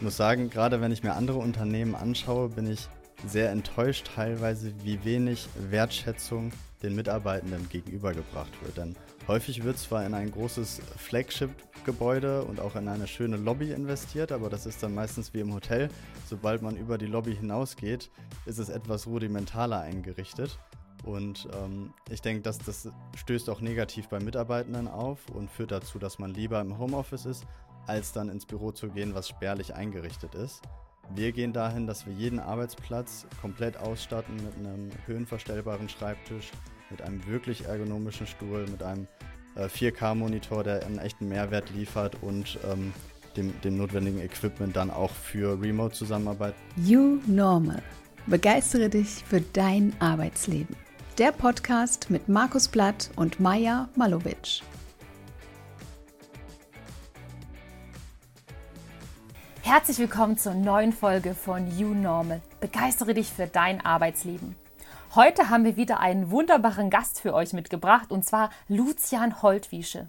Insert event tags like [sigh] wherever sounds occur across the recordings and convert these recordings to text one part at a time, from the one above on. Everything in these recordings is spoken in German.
muss sagen, gerade wenn ich mir andere Unternehmen anschaue, bin ich sehr enttäuscht teilweise, wie wenig Wertschätzung den Mitarbeitenden gegenübergebracht wird. Denn häufig wird zwar in ein großes Flagship-Gebäude und auch in eine schöne Lobby investiert, aber das ist dann meistens wie im Hotel. Sobald man über die Lobby hinausgeht, ist es etwas rudimentaler eingerichtet. Und ähm, ich denke, dass das stößt auch negativ bei Mitarbeitenden auf und führt dazu, dass man lieber im Homeoffice ist, als dann ins Büro zu gehen, was spärlich eingerichtet ist. Wir gehen dahin, dass wir jeden Arbeitsplatz komplett ausstatten mit einem höhenverstellbaren Schreibtisch, mit einem wirklich ergonomischen Stuhl, mit einem äh, 4K-Monitor, der einen echten Mehrwert liefert und ähm, dem, dem notwendigen Equipment dann auch für Remote-Zusammenarbeit. You Normal. Begeistere dich für dein Arbeitsleben. Der Podcast mit Markus Blatt und Maja Malowitsch. Herzlich willkommen zur neuen Folge von You Normal. Begeistere dich für dein Arbeitsleben. Heute haben wir wieder einen wunderbaren Gast für euch mitgebracht und zwar Lucian Holtwiesche.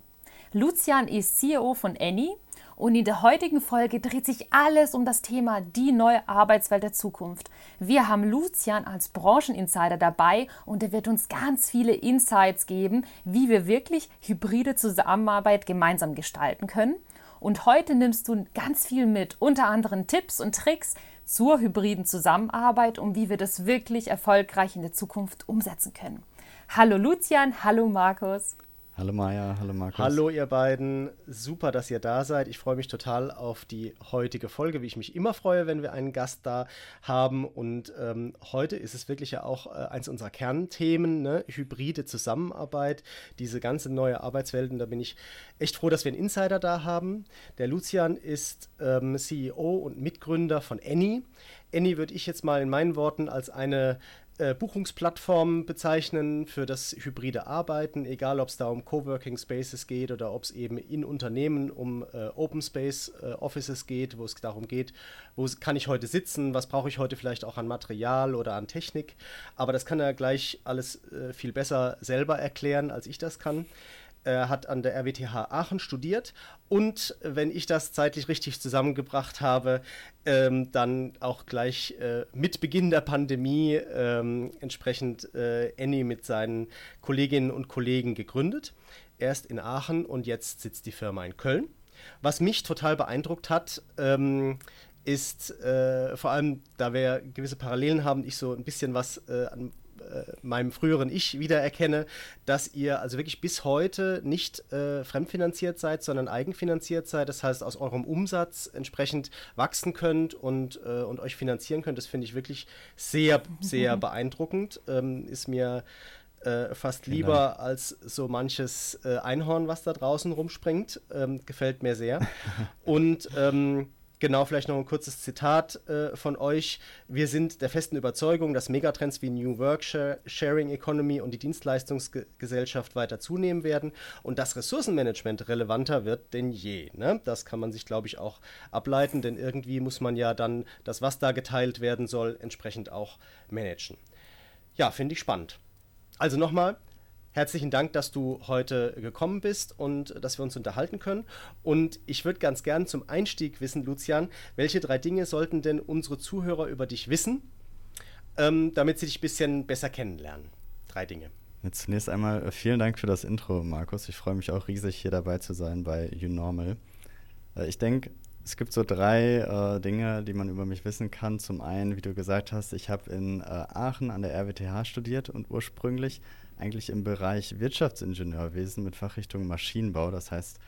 Lucian ist CEO von Annie und in der heutigen Folge dreht sich alles um das Thema die neue Arbeitswelt der Zukunft. Wir haben Lucian als Brancheninsider dabei und er wird uns ganz viele Insights geben, wie wir wirklich hybride Zusammenarbeit gemeinsam gestalten können. Und heute nimmst du ganz viel mit, unter anderem Tipps und Tricks zur hybriden Zusammenarbeit und wie wir das wirklich erfolgreich in der Zukunft umsetzen können. Hallo Lucian, hallo Markus. Hallo Maja, hallo Markus. Hallo ihr beiden, super, dass ihr da seid. Ich freue mich total auf die heutige Folge, wie ich mich immer freue, wenn wir einen Gast da haben. Und ähm, heute ist es wirklich ja auch äh, eins unserer Kernthemen, ne? hybride Zusammenarbeit, diese ganze neue Arbeitswelt. Und da bin ich echt froh, dass wir einen Insider da haben. Der Lucian ist ähm, CEO und Mitgründer von Any. Any würde ich jetzt mal in meinen Worten als eine äh, Buchungsplattformen bezeichnen für das hybride Arbeiten, egal ob es da um Coworking Spaces geht oder ob es eben in Unternehmen um äh, Open Space äh, Offices geht, wo es darum geht, wo kann ich heute sitzen, was brauche ich heute vielleicht auch an Material oder an Technik. Aber das kann er gleich alles äh, viel besser selber erklären, als ich das kann. Er hat an der RWTH Aachen studiert und, wenn ich das zeitlich richtig zusammengebracht habe, ähm, dann auch gleich äh, mit Beginn der Pandemie ähm, entsprechend äh, Annie mit seinen Kolleginnen und Kollegen gegründet. Erst in Aachen und jetzt sitzt die Firma in Köln. Was mich total beeindruckt hat, ähm, ist äh, vor allem, da wir gewisse Parallelen haben, ich so ein bisschen was äh, an äh, meinem früheren Ich wiedererkenne, dass ihr also wirklich bis heute nicht äh, fremdfinanziert seid, sondern eigenfinanziert seid. Das heißt, aus eurem Umsatz entsprechend wachsen könnt und, äh, und euch finanzieren könnt. Das finde ich wirklich sehr, sehr beeindruckend. Ähm, ist mir äh, fast lieber als so manches äh, Einhorn, was da draußen rumspringt. Ähm, gefällt mir sehr. [laughs] Und ähm, Genau, vielleicht noch ein kurzes Zitat äh, von euch. Wir sind der festen Überzeugung, dass Megatrends wie New Work, Sharing Economy und die Dienstleistungsgesellschaft weiter zunehmen werden und das Ressourcenmanagement relevanter wird denn je. Ne? Das kann man sich, glaube ich, auch ableiten, denn irgendwie muss man ja dann das, was da geteilt werden soll, entsprechend auch managen. Ja, finde ich spannend. Also nochmal, Herzlichen Dank, dass du heute gekommen bist und dass wir uns unterhalten können. Und ich würde ganz gern zum Einstieg wissen, Lucian, welche drei Dinge sollten denn unsere Zuhörer über dich wissen, ähm, damit sie dich ein bisschen besser kennenlernen? Drei Dinge. Jetzt zunächst einmal äh, vielen Dank für das Intro, Markus. Ich freue mich auch riesig, hier dabei zu sein bei You Normal. Äh, ich denke, es gibt so drei äh, Dinge, die man über mich wissen kann. Zum einen, wie du gesagt hast, ich habe in äh, Aachen an der RWTH studiert und ursprünglich eigentlich im Bereich Wirtschaftsingenieurwesen mit Fachrichtung Maschinenbau. Das heißt,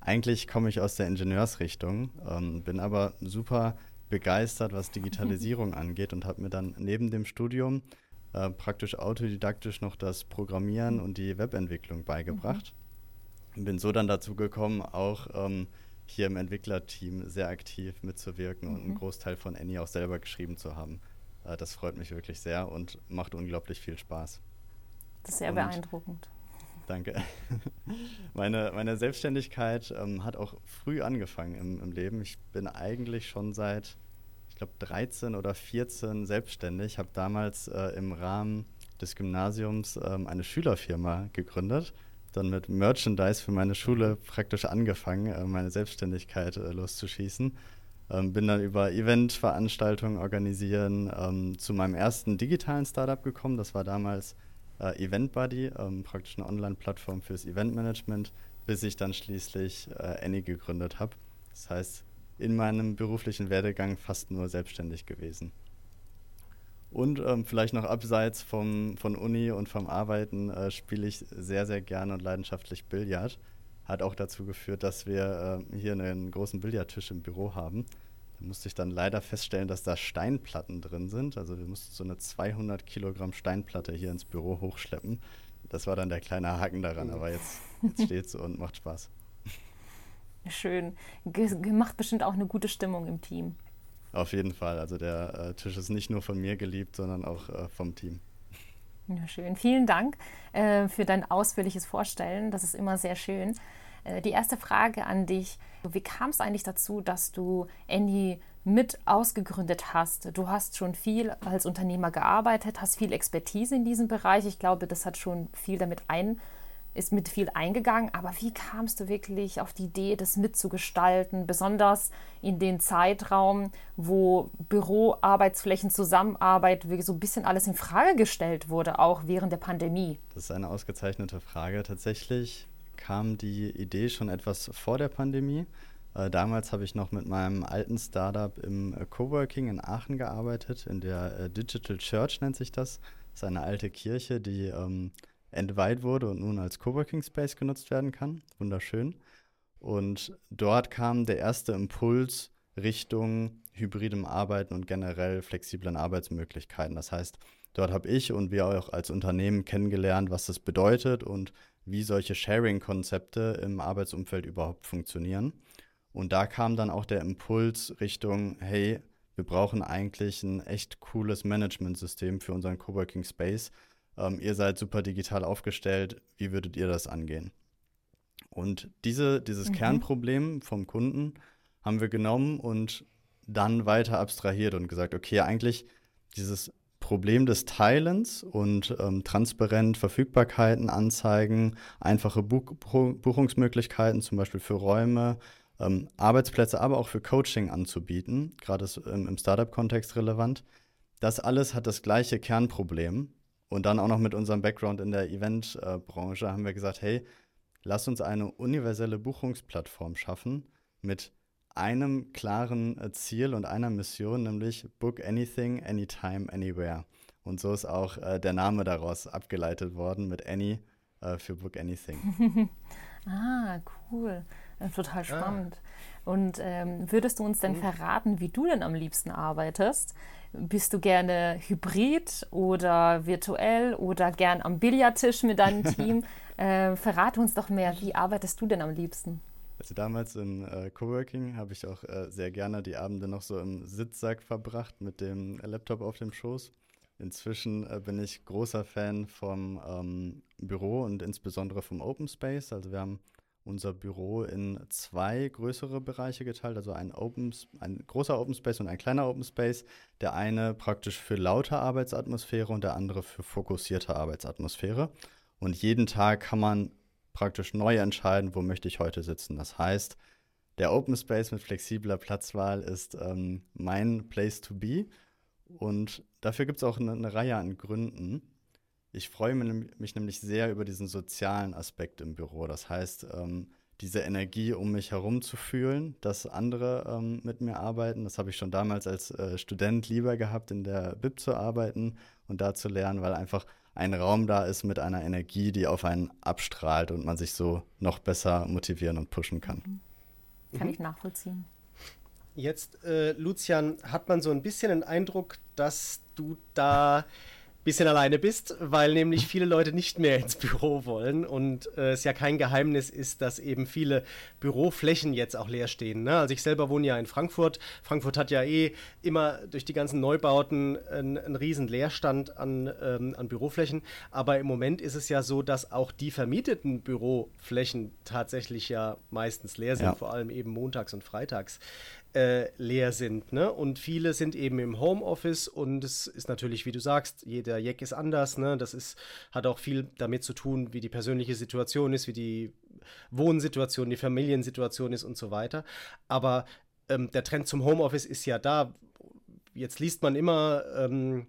eigentlich komme ich aus der Ingenieursrichtung, ähm, bin aber super begeistert, was Digitalisierung [laughs] angeht und habe mir dann neben dem Studium äh, praktisch autodidaktisch noch das Programmieren und die Webentwicklung beigebracht. Mhm. Bin so dann dazu gekommen, auch ähm, hier im Entwicklerteam sehr aktiv mitzuwirken mhm. und einen mhm. Großteil von Annie auch selber geschrieben zu haben. Äh, das freut mich wirklich sehr und macht unglaublich viel Spaß. Das ist sehr und beeindruckend. Danke. [laughs] Meine, meine Selbstständigkeit ähm, hat auch früh angefangen im, im, Leben. Ich bin eigentlich schon seit, ich glaube, 13 oder 14 selbstständig. Ich habe damals äh, im Rahmen des Gymnasiums ähm, eine Schülerfirma gegründet, dann mit Merchandise für meine Schule praktisch angefangen, äh, meine Selbstständigkeit äh, loszuschießen. Ähm, bin dann über Eventveranstaltungen organisieren ähm, zu meinem ersten digitalen Startup gekommen. Das war damals äh, EventBuddy, ähm, praktisch eine Online-Plattform fürs Eventmanagement, bis ich dann schließlich äh, Annie gegründet habe. Das heißt, in meinem beruflichen Werdegang fast nur selbstständig gewesen. Und ähm, vielleicht noch abseits vom, von Uni und vom Arbeiten äh, spiele ich sehr, sehr gerne und leidenschaftlich Billard. Hat auch dazu geführt, dass wir äh, hier einen großen Billardtisch im Büro haben. Da musste ich dann leider feststellen, dass da Steinplatten drin sind. Also wir mussten so eine 200 Kilogramm Steinplatte hier ins Büro hochschleppen. Das war dann der kleine Haken daran, aber jetzt, jetzt steht es und macht Spaß. Schön. Ge macht bestimmt auch eine gute Stimmung im Team. Auf jeden Fall. Also der äh, Tisch ist nicht nur von mir geliebt, sondern auch äh, vom Team. Ja, schön. Vielen Dank äh, für dein ausführliches Vorstellen. Das ist immer sehr schön. Äh, die erste Frage an dich. Wie kam es eigentlich dazu, dass du Andy mit ausgegründet hast? Du hast schon viel als Unternehmer gearbeitet, hast viel Expertise in diesem Bereich. Ich glaube, das hat schon viel damit ein ist mit viel eingegangen, aber wie kamst du wirklich auf die Idee, das mitzugestalten, besonders in den Zeitraum, wo Büroarbeitsflächen, Zusammenarbeit, so ein bisschen alles in Frage gestellt wurde, auch während der Pandemie? Das ist eine ausgezeichnete Frage. Tatsächlich kam die Idee schon etwas vor der Pandemie. Äh, damals habe ich noch mit meinem alten Startup im äh, Coworking in Aachen gearbeitet, in der äh, Digital Church nennt sich das. Das ist eine alte Kirche, die ähm, entweiht wurde und nun als Coworking Space genutzt werden kann. Wunderschön. Und dort kam der erste Impuls Richtung hybridem Arbeiten und generell flexiblen Arbeitsmöglichkeiten. Das heißt, dort habe ich und wir auch als Unternehmen kennengelernt, was das bedeutet und wie solche Sharing-Konzepte im Arbeitsumfeld überhaupt funktionieren. Und da kam dann auch der Impuls Richtung, hey, wir brauchen eigentlich ein echt cooles Management-System für unseren Coworking Space, ähm, ihr seid super digital aufgestellt, wie würdet ihr das angehen? Und diese, dieses mhm. Kernproblem vom Kunden haben wir genommen und dann weiter abstrahiert und gesagt, okay, eigentlich dieses Problem des Teilens und ähm, transparent Verfügbarkeiten anzeigen, einfache Buch Buchungsmöglichkeiten, zum Beispiel für Räume, ähm, Arbeitsplätze, aber auch für Coaching anzubieten, gerade ähm, im Startup-Kontext relevant. Das alles hat das gleiche Kernproblem und dann auch noch mit unserem Background in der Eventbranche haben wir gesagt, hey, lass uns eine universelle Buchungsplattform schaffen mit einem klaren äh, Ziel und einer Mission, nämlich Book Anything, Anytime, Anywhere. Und so ist auch äh, der Name daraus abgeleitet worden mit Any äh, für Book Anything. [laughs] ah, cool. Äh, total ah. spannend. Ah. Und ähm, würdest du uns denn hm. verraten, wie du denn am liebsten arbeitest? Bist du gerne hybrid oder virtuell oder gern am Billardtisch mit deinem [laughs] Team? äh, verrate uns doch mehr, wie arbeitest du denn am liebsten? Also damals im äh, Coworking habe ich auch äh, sehr gerne die Abende noch so im Sitzsack verbracht mit dem Laptop auf dem Schoß. Inzwischen äh, bin ich großer Fan vom ähm, Büro und insbesondere vom Open Space. Also wir haben unser Büro in zwei größere Bereiche geteilt, also ein, Open, ein großer Open Space und ein kleiner Open Space. Der eine praktisch für laute Arbeitsatmosphäre und der andere für fokussierte Arbeitsatmosphäre. Und jeden Tag kann man praktisch neu entscheiden, wo möchte ich heute sitzen. Das heißt, der Open Space mit flexibler Platzwahl ist ähm, mein Place to be. Und dafür gibt es auch eine, eine Reihe an Gründen. Ich freue mich nämlich sehr über diesen sozialen Aspekt im Büro. Das heißt, ähm, diese Energie um mich herum zu fühlen, dass andere ähm, mit mir arbeiten. Das habe ich schon damals als äh, Student lieber gehabt, in der BIP zu arbeiten und da zu lernen, weil einfach ein Raum da ist mit einer Energie, die auf einen abstrahlt und man sich so noch besser motivieren und pushen kann. Mhm. Kann mhm. ich nachvollziehen. Jetzt, äh, Lucian, hat man so ein bisschen den Eindruck, dass du da bisschen alleine bist, weil nämlich viele Leute nicht mehr ins Büro wollen und äh, es ja kein Geheimnis ist, dass eben viele Büroflächen jetzt auch leer stehen. Ne? Also ich selber wohne ja in Frankfurt. Frankfurt hat ja eh immer durch die ganzen Neubauten einen, einen riesen Leerstand an, ähm, an Büroflächen. Aber im Moment ist es ja so, dass auch die vermieteten Büroflächen tatsächlich ja meistens leer sind, ja. vor allem eben montags und freitags äh, leer sind. Ne? Und viele sind eben im Homeoffice und es ist natürlich, wie du sagst, jeder Jack ist anders. Ne? Das ist, hat auch viel damit zu tun, wie die persönliche Situation ist, wie die Wohnsituation, die Familiensituation ist und so weiter. Aber ähm, der Trend zum Homeoffice ist ja da. Jetzt liest man immer, ähm,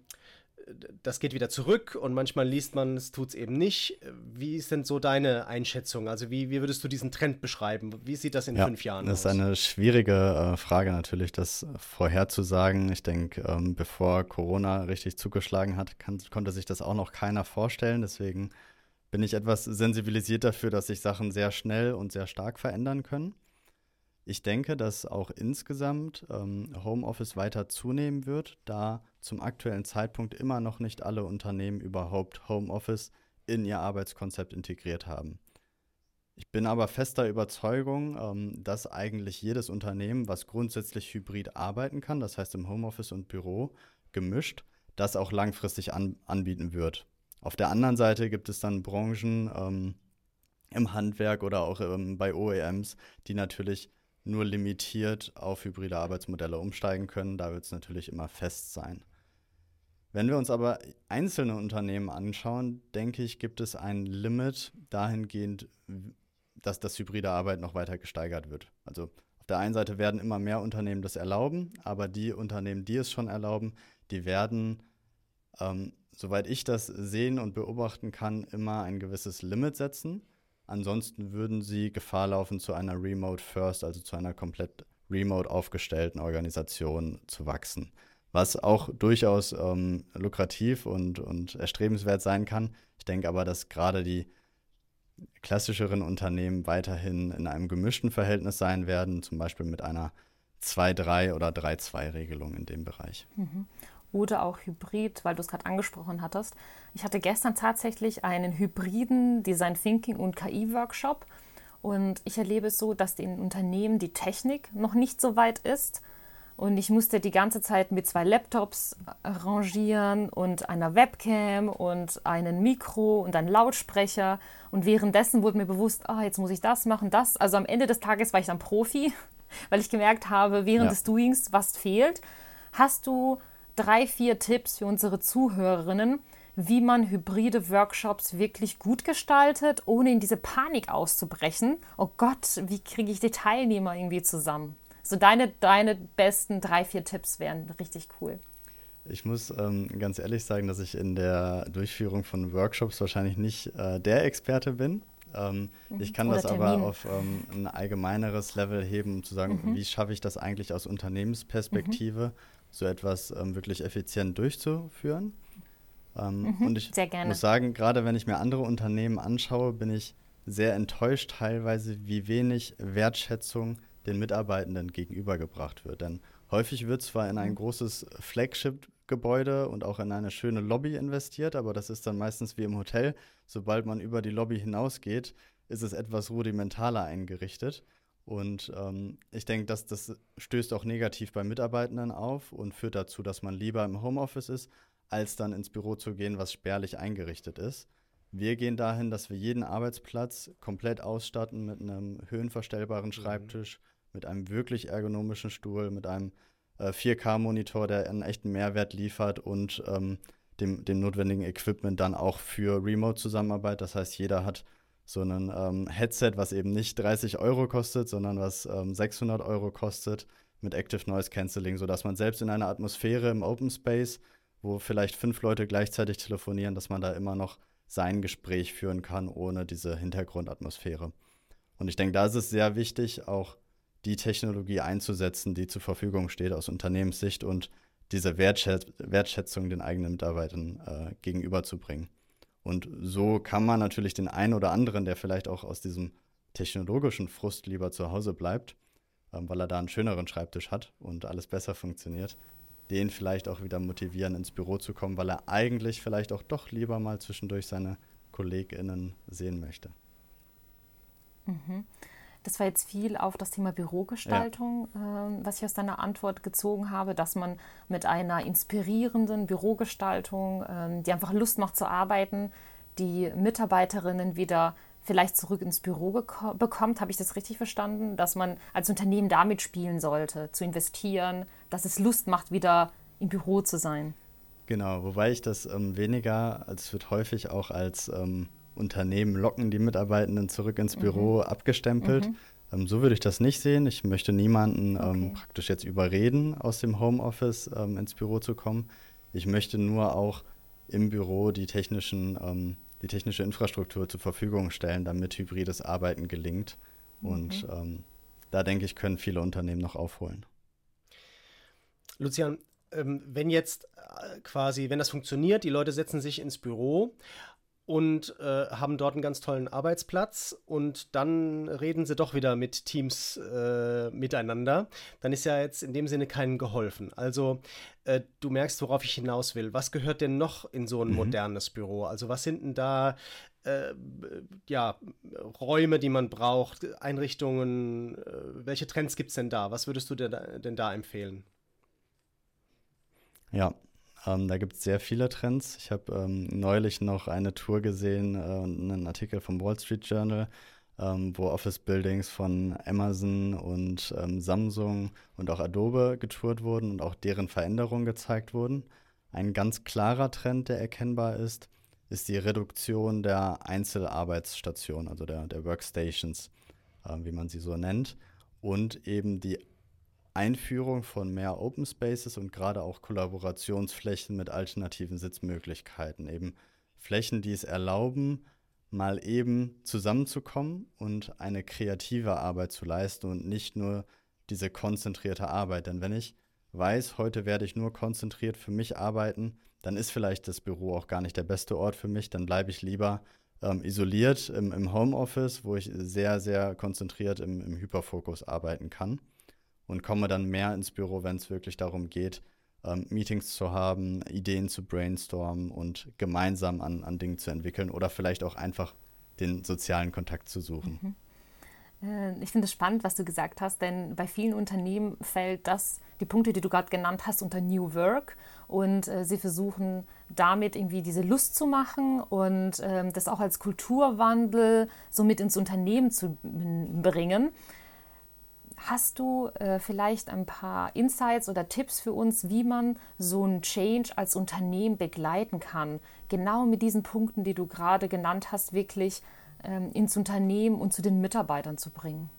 das geht wieder zurück und manchmal liest man, es tut es eben nicht. Wie ist denn so deine Einschätzung? Also wie, wie würdest du diesen Trend beschreiben? Wie sieht das in ja, fünf Jahren aus? Das ist eine schwierige äh, Frage natürlich, das vorherzusagen. Ich denke, ähm, bevor Corona richtig zugeschlagen hat, kann, konnte sich das auch noch keiner vorstellen. Deswegen bin ich etwas sensibilisiert dafür, dass sich Sachen sehr schnell und sehr stark verändern können. Ich denke, dass auch insgesamt ähm, Homeoffice weiter zunehmen wird, da zum aktuellen Zeitpunkt immer noch nicht alle Unternehmen überhaupt Homeoffice in ihr Arbeitskonzept integriert haben. Ich bin aber fester Überzeugung, ähm, dass eigentlich jedes Unternehmen, was grundsätzlich hybrid arbeiten kann, das heißt im Homeoffice und Büro gemischt, das auch langfristig an, anbieten wird. Auf der anderen Seite gibt es dann Branchen ähm, im Handwerk oder auch ähm, bei OEMs, die natürlich nur limitiert auf hybride Arbeitsmodelle umsteigen können. Da wird es natürlich immer fest sein. Wenn wir uns aber einzelne Unternehmen anschauen, denke ich, gibt es ein Limit dahingehend, dass das hybride Arbeit noch weiter gesteigert wird. Also auf der einen Seite werden immer mehr Unternehmen das erlauben, aber die Unternehmen, die es schon erlauben, die werden, ähm, soweit ich das sehen und beobachten kann, immer ein gewisses Limit setzen. Ansonsten würden sie Gefahr laufen, zu einer Remote First, also zu einer komplett remote aufgestellten Organisation zu wachsen. Was auch durchaus ähm, lukrativ und, und erstrebenswert sein kann. Ich denke aber, dass gerade die klassischeren Unternehmen weiterhin in einem gemischten Verhältnis sein werden, zum Beispiel mit einer 2-3 oder 3-2-Regelung in dem Bereich. Mhm oder auch Hybrid, weil du es gerade angesprochen hattest. Ich hatte gestern tatsächlich einen hybriden Design Thinking und KI-Workshop und ich erlebe es so, dass in Unternehmen die Technik noch nicht so weit ist. Und ich musste die ganze Zeit mit zwei Laptops arrangieren und einer Webcam und einem Mikro und einem Lautsprecher. Und währenddessen wurde mir bewusst, ah, jetzt muss ich das machen, das. Also am Ende des Tages war ich dann Profi, [laughs] weil ich gemerkt habe, während ja. des Doings, was fehlt. Hast du drei, vier Tipps für unsere Zuhörerinnen, wie man hybride Workshops wirklich gut gestaltet, ohne in diese Panik auszubrechen. Oh Gott, wie kriege ich die Teilnehmer irgendwie zusammen? So deine, deine besten drei, vier Tipps wären richtig cool. Ich muss ähm, ganz ehrlich sagen, dass ich in der Durchführung von Workshops wahrscheinlich nicht äh, der Experte bin. Ähm, mhm. Ich kann Oder das Termin. aber auf ähm, ein allgemeineres Level heben, um zu sagen, mhm. wie schaffe ich das eigentlich aus Unternehmensperspektive, mhm so etwas ähm, wirklich effizient durchzuführen. Ähm, mhm, und ich muss sagen, gerade wenn ich mir andere Unternehmen anschaue, bin ich sehr enttäuscht teilweise, wie wenig Wertschätzung den Mitarbeitenden gegenübergebracht wird. Denn häufig wird zwar in ein mhm. großes Flagship-Gebäude und auch in eine schöne Lobby investiert, aber das ist dann meistens wie im Hotel. Sobald man über die Lobby hinausgeht, ist es etwas rudimentaler eingerichtet. Und ähm, ich denke, dass das stößt auch negativ bei Mitarbeitenden auf und führt dazu, dass man lieber im Homeoffice ist, als dann ins Büro zu gehen, was spärlich eingerichtet ist. Wir gehen dahin, dass wir jeden Arbeitsplatz komplett ausstatten mit einem höhenverstellbaren mhm. Schreibtisch, mhm. mit einem wirklich ergonomischen Stuhl, mit einem äh, 4K-Monitor, der einen echten Mehrwert liefert und ähm, dem, dem notwendigen Equipment dann auch für Remote-Zusammenarbeit. Das heißt, jeder hat so ein ähm, Headset, was eben nicht 30 Euro kostet, sondern was ähm, 600 Euro kostet mit Active Noise Cancelling, sodass man selbst in einer Atmosphäre im Open Space, wo vielleicht fünf Leute gleichzeitig telefonieren, dass man da immer noch sein Gespräch führen kann, ohne diese Hintergrundatmosphäre. Und ich denke, da ist es sehr wichtig, auch die Technologie einzusetzen, die zur Verfügung steht aus Unternehmenssicht und diese Wertschätz Wertschätzung den eigenen Mitarbeitern äh, gegenüberzubringen. Und so kann man natürlich den einen oder anderen, der vielleicht auch aus diesem technologischen Frust lieber zu Hause bleibt, ähm, weil er da einen schöneren Schreibtisch hat und alles besser funktioniert, den vielleicht auch wieder motivieren, ins Büro zu kommen, weil er eigentlich vielleicht auch doch lieber mal zwischendurch seine KollegInnen sehen möchte. Mhm. Das war jetzt viel auf das Thema Bürogestaltung, ja. äh, was ich aus deiner Antwort gezogen habe, dass man mit einer inspirierenden Bürogestaltung, äh, die einfach Lust macht zu arbeiten, die Mitarbeiterinnen wieder vielleicht zurück ins Büro bekommt. Habe ich das richtig verstanden? Dass man als Unternehmen damit spielen sollte, zu investieren, dass es Lust macht, wieder im Büro zu sein. Genau, wobei ich das ähm, weniger, als es wird häufig auch als ähm, Unternehmen locken die Mitarbeitenden zurück ins mhm. Büro mhm. abgestempelt. Mhm. Ähm, so würde ich das nicht sehen. Ich möchte niemanden ähm, Okay. praktisch jetzt überreden, aus dem Homeoffice ähm, ins Büro zu kommen. Ich möchte nur auch im Büro die, technischen, ähm, die technische Infrastruktur zur Verfügung stellen, damit hybrides Arbeiten gelingt. Und ähm, da denke ich, können viele Unternehmen noch aufholen. Lucian, ähm, wenn jetzt äh, quasi, wenn das funktioniert, die Leute setzen sich ins Büro und äh, haben dort einen ganz tollen Arbeitsplatz und dann reden sie doch wieder mit Teams äh, miteinander, dann ist ja jetzt in dem Sinne keinem geholfen. Also äh, du merkst, worauf ich hinaus will. Was gehört denn noch in so ein Mhm. modernes Büro? Also was sind denn da äh, ja, Räume, die man braucht, Einrichtungen, äh, welche Trends gibt es denn da? Was würdest du denn da, denn da empfehlen? Ja, ähm, da gibt es sehr viele Trends. Ich habe ähm, neulich noch eine Tour gesehen äh, und einen Artikel vom Wall Street Journal, ähm, wo Office Buildings von Amazon und ähm, Samsung und auch Adobe getourt wurden und auch deren Veränderungen gezeigt wurden. Ein ganz klarer Trend, der erkennbar ist, ist die Reduktion der Einzelarbeitsstationen, also der, der Workstations, äh, wie man sie so nennt, und eben die Einführung von mehr Open Spaces und gerade auch Kollaborationsflächen mit alternativen Sitzmöglichkeiten. Eben Flächen, die es erlauben, mal eben zusammenzukommen und eine kreative Arbeit zu leisten und nicht nur diese konzentrierte Arbeit. Denn wenn ich weiß, heute werde ich nur konzentriert für mich arbeiten, dann ist vielleicht das Büro auch gar nicht der beste Ort für mich. Dann bleibe ich lieber ähm, isoliert im, im Homeoffice, wo ich sehr, sehr konzentriert im, im Hyperfokus arbeiten kann und komme dann mehr ins Büro, wenn es wirklich darum geht, ähm, Meetings zu haben, Ideen zu brainstormen und gemeinsam an, an Dingen zu entwickeln oder vielleicht auch einfach den sozialen Kontakt zu suchen. Äh, Ich finde es spannend, was du gesagt hast, denn bei vielen Unternehmen fällt das, die Punkte, die du gerade genannt hast, unter New Work und äh, sie versuchen damit irgendwie diese Lust zu machen und ähm, das auch als Kulturwandel so mit ins Unternehmen zu bringen. Hast du äh, vielleicht ein paar Insights oder Tipps für uns, wie man so einen Change als Unternehmen begleiten kann? Genau mit diesen Punkten, die du gerade genannt hast, wirklich ähm, ins Unternehmen und zu den Mitarbeitern zu bringen.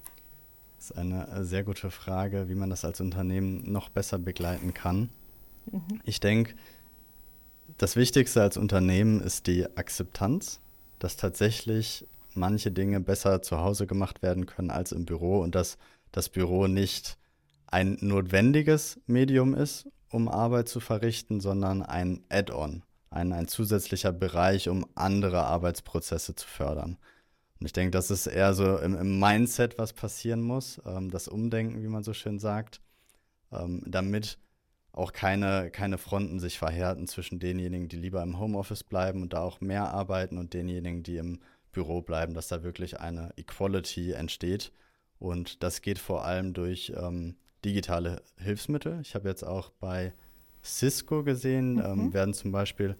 Das ist eine äh, sehr gute Frage, wie man das als Unternehmen noch besser begleiten kann. Ich denke, das Wichtigste als Unternehmen ist die Akzeptanz, dass tatsächlich manche Dinge besser zu Hause gemacht werden können als im Büro und dass das Büro nicht ein notwendiges Medium ist, um Arbeit zu verrichten, sondern ein Add-on, ein, ein zusätzlicher Bereich, um andere Arbeitsprozesse zu fördern. Und ich denke, das ist eher so im, im Mindset, was passieren muss, ähm, das Umdenken, wie man so schön sagt, ähm, damit auch keine, keine Fronten sich verhärten zwischen denjenigen, die lieber im Homeoffice bleiben und da auch mehr arbeiten und denjenigen, die im Büro bleiben, dass da wirklich eine Equality entsteht. Und das geht vor allem durch ähm, digitale Hilfsmittel. Ich habe jetzt auch bei Cisco gesehen, ähm, werden zum Beispiel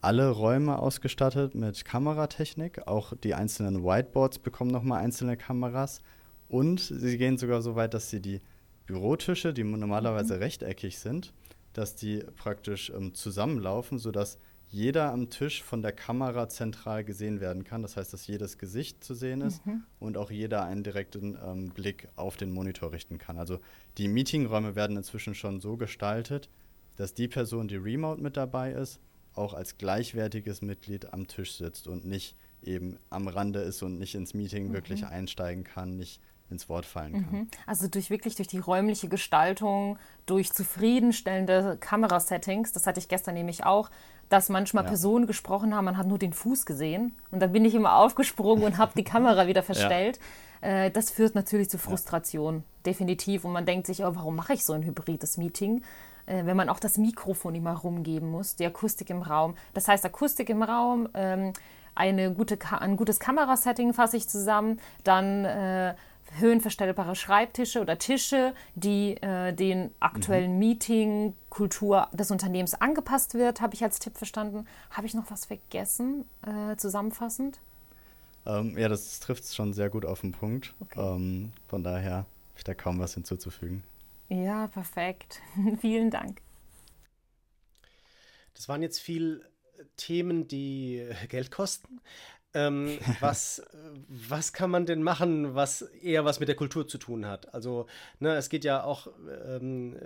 alle Räume ausgestattet mit Kameratechnik. Auch die einzelnen Whiteboards bekommen nochmal einzelne Kameras. Und sie gehen sogar so weit, dass sie die Bürotische, die normalerweise rechteckig sind, dass die praktisch ähm, zusammenlaufen, sodass jeder am Tisch von der Kamera zentral gesehen werden kann. Das heißt, dass jedes Gesicht zu sehen ist und auch jeder einen direkten ähm, Blick auf den Monitor richten kann. Also die Meetingräume werden inzwischen schon so gestaltet, dass die Person, die remote mit dabei ist, auch als gleichwertiges Mitglied am Tisch sitzt und nicht eben am Rande ist und nicht ins Meeting wirklich einsteigen kann, nicht ins Wort fallen kann. Also durch wirklich durch die räumliche Gestaltung, durch zufriedenstellende Kamerasettings, das hatte ich gestern nämlich auch, dass manchmal Ja. Personen gesprochen haben, man hat nur den Fuß gesehen und dann bin ich immer [laughs] aufgesprungen und habe die Kamera wieder verstellt. Äh, das führt natürlich zu Frustration, definitiv. Und man denkt sich, oh, warum mache ich so ein hybrides Meeting? Äh, wenn man auch das Mikrofon immer rumgeben muss, die Akustik im Raum. Das heißt, Akustik im Raum, ähm, eine gute, Ka- ein gutes Kamerasetting fasse ich zusammen, dann äh, höhenverstellbare Schreibtische oder Tische, die äh, den aktuellen Meeting-Kultur des Unternehmens angepasst wird, habe ich als Tipp verstanden. Habe ich noch was vergessen, äh, zusammenfassend? Ähm, ja, das trifft es schon sehr gut auf den Punkt. Okay. Ähm, von daher habe ich da kaum was hinzuzufügen. Ja, perfekt. [laughs] Vielen Dank. Das waren jetzt viel äh, Themen, die Geld kosten. Ähm, [laughs] was, was kann man denn machen, was eher was mit der Kultur zu tun hat? Also, ne, es geht ja auch ähm,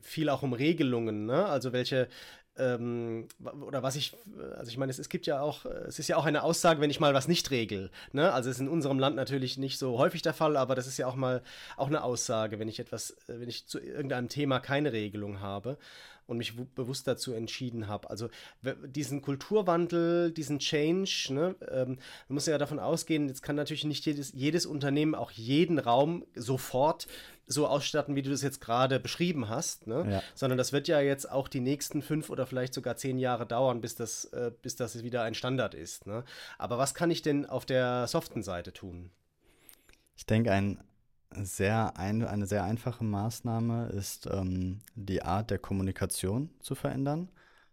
viel auch um Regelungen, ne? Also welche ähm, oder was ich, also ich meine, es, es, gibt ja auch, es ist ja auch eine Aussage, wenn ich mal was nicht regel. Ne? Also es ist in unserem Land natürlich nicht so häufig der Fall, aber das ist ja auch mal auch eine Aussage, wenn ich etwas, wenn ich zu irgendeinem Thema keine Regelung habe und mich bewusst dazu entschieden habe. Also diesen Kulturwandel, diesen Change, ne, ähm, man muss ja davon ausgehen, jetzt kann natürlich nicht jedes, jedes Unternehmen auch jeden Raum sofort so ausstatten, wie du das jetzt gerade beschrieben hast, ne? Ja. sondern das wird ja jetzt auch die nächsten fünf oder vielleicht sogar zehn Jahre dauern, bis das, äh, bis das wieder ein Standard ist. Ne? Aber was kann ich denn auf der soften Seite tun? Ich denke, ein sehr ein, eine sehr einfache Maßnahme ist, ähm, die Art der Kommunikation zu verändern.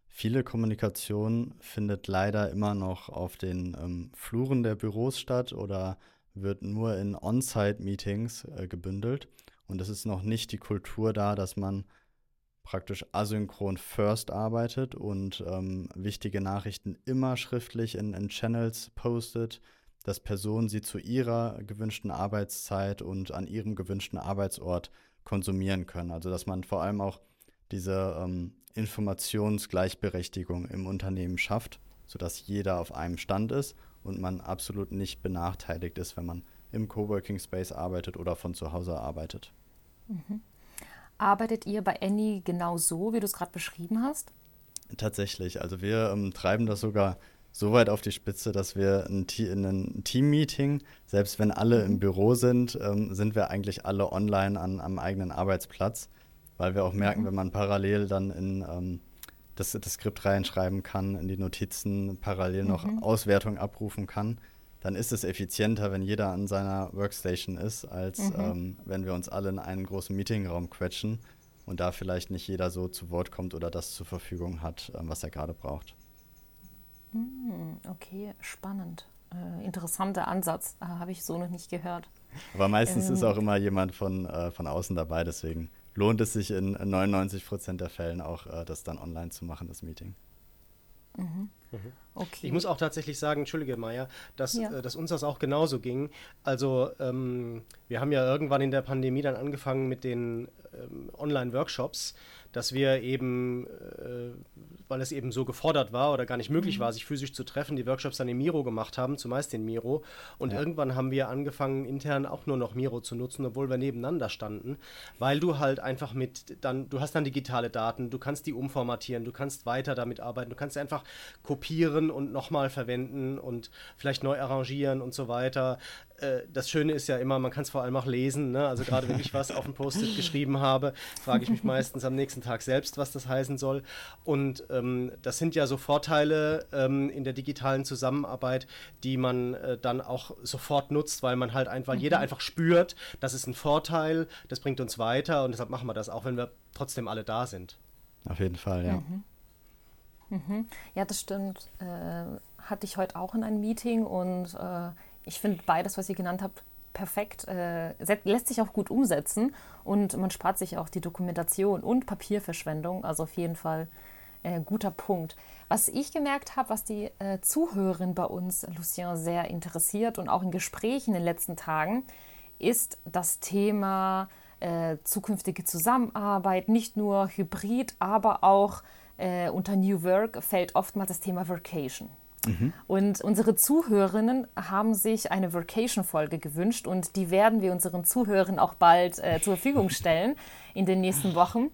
Viele Kommunikation findet leider immer noch auf den ähm, Fluren der Büros statt oder wird nur in On-Site-Meetings äh, gebündelt. Und es ist noch nicht die Kultur da, dass man praktisch asynchron first arbeitet und ähm, wichtige Nachrichten immer schriftlich in, in Channels postet dass Personen sie zu ihrer gewünschten Arbeitszeit und an ihrem gewünschten Arbeitsort konsumieren können. Also dass man vor allem auch diese ähm, Informationsgleichberechtigung im Unternehmen schafft, sodass jeder auf einem Stand ist und man absolut nicht benachteiligt ist, wenn man im Coworking Space arbeitet oder von zu Hause arbeitet. Mhm. Arbeitet ihr bei Annie genau so, wie du es gerade beschrieben hast? Tatsächlich. Also wir ähm, treiben das sogar so weit auf die Spitze, dass wir ein, ein Team-Meeting, selbst wenn alle im mhm. Büro sind, ähm, sind wir eigentlich alle online an, am eigenen Arbeitsplatz, weil wir auch merken, mhm. wenn man parallel dann in ähm, das, das Skript reinschreiben kann, in die Notizen parallel noch mhm. Auswertung abrufen kann, dann ist es effizienter, wenn jeder an seiner Workstation ist, als mhm. ähm, wenn wir uns alle in einen großen Meetingraum quetschen und da vielleicht nicht jeder so zu Wort kommt oder das zur Verfügung hat, ähm, was er gerade braucht. Hm, okay, spannend. Äh, interessanter Ansatz, äh, habe ich so noch nicht gehört. Aber meistens ähm, ist auch immer jemand von, äh, von außen dabei, deswegen lohnt es sich in 99 Prozent der Fällen auch, äh, das dann online zu machen, das Meeting. Mhm. Mhm. Okay. Ich muss auch tatsächlich sagen, Entschuldige, Maya, dass, ja. äh, dass uns das auch genauso ging. Also ähm, wir haben ja irgendwann in der Pandemie dann angefangen mit den ähm, Online-Workshops dass wir eben, äh, weil es eben so gefordert war oder gar nicht möglich mhm. war, sich physisch zu treffen, die Workshops dann im Miro gemacht haben, zumeist in Miro. Und ja. irgendwann haben wir angefangen, intern auch nur noch Miro zu nutzen, obwohl wir nebeneinander standen, weil du halt einfach mit dann, du hast dann digitale Daten, du kannst die umformatieren, du kannst weiter damit arbeiten, du kannst einfach kopieren und nochmal verwenden und vielleicht neu arrangieren und so weiter. Äh, das Schöne ist ja immer, man kann es vor allem auch lesen. Ne? Also gerade wenn ich was auf dem Post-it geschrieben habe, frage ich mich meistens am nächsten Tag selbst, was das heißen soll. Und ähm, das sind ja so Vorteile ähm, in der digitalen Zusammenarbeit, die man äh, dann auch sofort nutzt, weil man halt einfach, mhm. jeder einfach spürt, das ist ein Vorteil, das bringt uns weiter und deshalb machen wir das, auch wenn wir trotzdem alle da sind. Auf jeden Fall, ja. Mhm. Mhm. Ja, das stimmt. Äh, hatte ich heute auch in einem Meeting und äh, ich finde beides, was ihr genannt habt, perfekt. Äh, lässt sich auch gut umsetzen und man spart sich auch die Dokumentation und Papierverschwendung. Also auf jeden Fall äh, guter Punkt. Was ich gemerkt habe, was die äh, Zuhörerin bei uns, Lucien, sehr interessiert und auch in Gesprächen in den letzten Tagen, ist das Thema äh, zukünftige Zusammenarbeit, nicht nur hybrid, aber auch äh, unter New Work fällt oftmals das Thema Vacation. Mhm. Und unsere Zuhörerinnen haben sich eine Vacation-Folge gewünscht und die werden wir unseren Zuhörern auch bald äh, zur Verfügung stellen in den nächsten Wochen.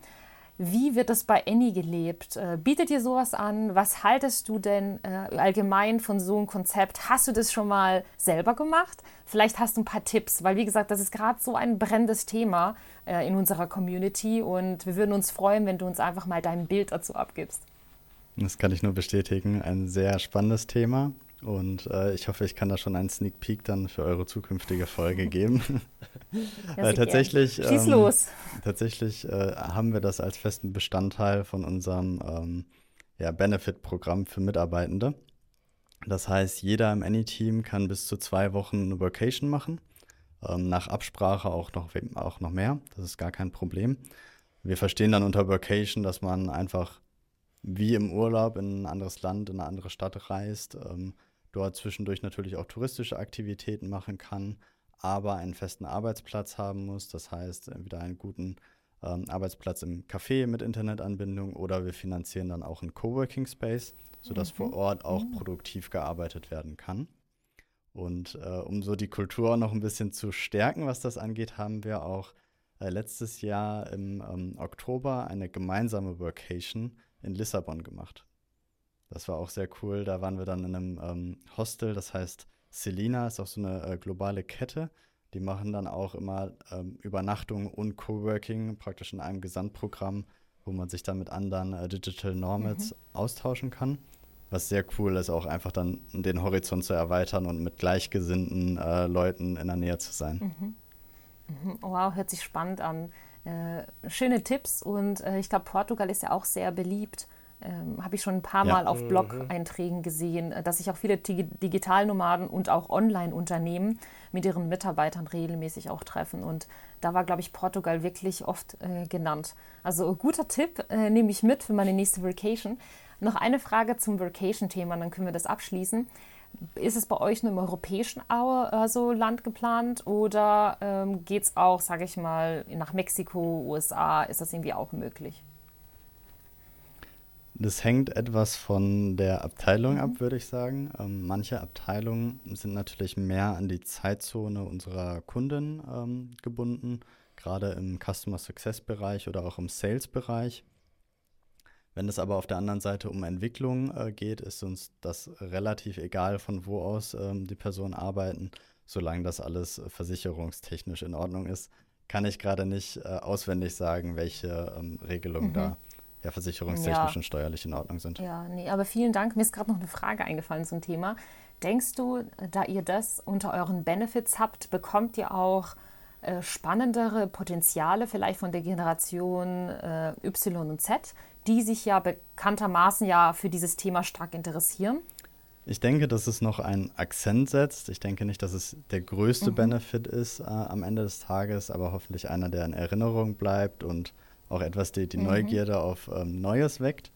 Wie wird das bei Annie gelebt? Äh, bietet ihr sowas an? Was haltest du denn äh, allgemein von so einem Konzept? Hast du das schon mal selber gemacht? Vielleicht hast du ein paar Tipps, weil wie gesagt, das ist gerade so ein brennendes Thema äh, in unserer Community und wir würden uns freuen, wenn du uns einfach mal dein Bild dazu abgibst. Das kann ich nur bestätigen. Ein sehr spannendes Thema. Und äh, ich hoffe, ich kann da schon einen Sneak Peek dann für eure zukünftige Folge [laughs] geben. [laughs] [laughs] Ja, tatsächlich Schieß ähm, los. tatsächlich äh, haben wir das als festen Bestandteil von unserem ähm, ja, Benefit-Programm für Mitarbeitende. Das heißt, jeder im Any-Team kann bis zu zwei Wochen eine Vacation machen. Ähm, nach Absprache auch noch, auch noch mehr. Das ist gar kein Problem. Wir verstehen dann unter Vacation, dass man einfach wie im Urlaub in ein anderes Land, in eine andere Stadt reist. Ähm, dort zwischendurch natürlich auch touristische Aktivitäten machen kann, aber einen festen Arbeitsplatz haben muss. Das heißt, entweder einen guten ähm, Arbeitsplatz im Café mit Internetanbindung oder wir finanzieren dann auch einen Coworking Space, sodass mhm. vor Ort auch mhm. produktiv gearbeitet werden kann. Und äh, um so die Kultur noch ein bisschen zu stärken, was das angeht, haben wir auch äh, letztes Jahr im ähm, Oktober eine gemeinsame Workation in Lissabon gemacht. Das war auch sehr cool. Da waren wir dann in einem ähm, Hostel, das heißt Selina, ist auch so eine äh, globale Kette. Die machen dann auch immer ähm, Übernachtung und Coworking praktisch in einem Gesamtprogramm, wo man sich dann mit anderen äh, Digital Nomads mhm. austauschen kann. Was sehr cool ist, auch einfach dann den Horizont zu erweitern und mit gleichgesinnten äh, Leuten in der Nähe zu sein. Mhm. Mhm. Wow, hört sich spannend an. Äh, schöne Tipps und äh, ich glaube, Portugal ist ja auch sehr beliebt ähm, habe ich schon ein paar Mal ja. auf mhm. Blog-Einträgen gesehen, äh, dass sich auch viele Digitalnomaden und auch Online-Unternehmen mit ihren Mitarbeitern regelmäßig auch treffen. Und da war, glaube ich, Portugal wirklich oft äh, genannt. Also guter Tipp, äh, nehme ich mit für meine nächste Vacation. Noch eine Frage zum Vacation-Thema, dann können wir das abschließen. Ist es bei euch nur im europäischen also Land geplant oder ähm, geht es auch, sage ich mal, nach Mexiko, USA? Ist das irgendwie auch möglich? Das hängt etwas von der Abteilung mhm. ab, würde ich sagen. Ähm, manche Abteilungen sind natürlich mehr an die Zeitzone unserer Kunden ähm, gebunden, gerade im Customer Success Bereich oder auch im Sales Bereich. Wenn es aber auf der anderen Seite um Entwicklung äh, geht, ist uns das relativ egal, von wo aus ähm, die Personen arbeiten, solange das alles versicherungstechnisch in Ordnung ist. Kann ich gerade nicht äh, auswendig sagen, welche ähm, Regelungen mhm. da ja versicherungstechnisch ja. und steuerlich in Ordnung sind. Ja, nee, aber vielen Dank. Mir ist gerade noch eine Frage eingefallen zum Thema. Denkst du, da ihr das unter euren Benefits habt, bekommt ihr auch äh, spannendere Potenziale vielleicht von der Generation äh, Y und Z, die sich ja bekanntermaßen ja für dieses Thema stark interessieren? Ich denke, dass es noch einen Akzent setzt. Ich denke nicht, dass es der größte mhm. Benefit ist äh, am Ende des Tages, aber hoffentlich einer, der in Erinnerung bleibt und auch etwas die, die mhm. Neugierde auf ähm, Neues weckt.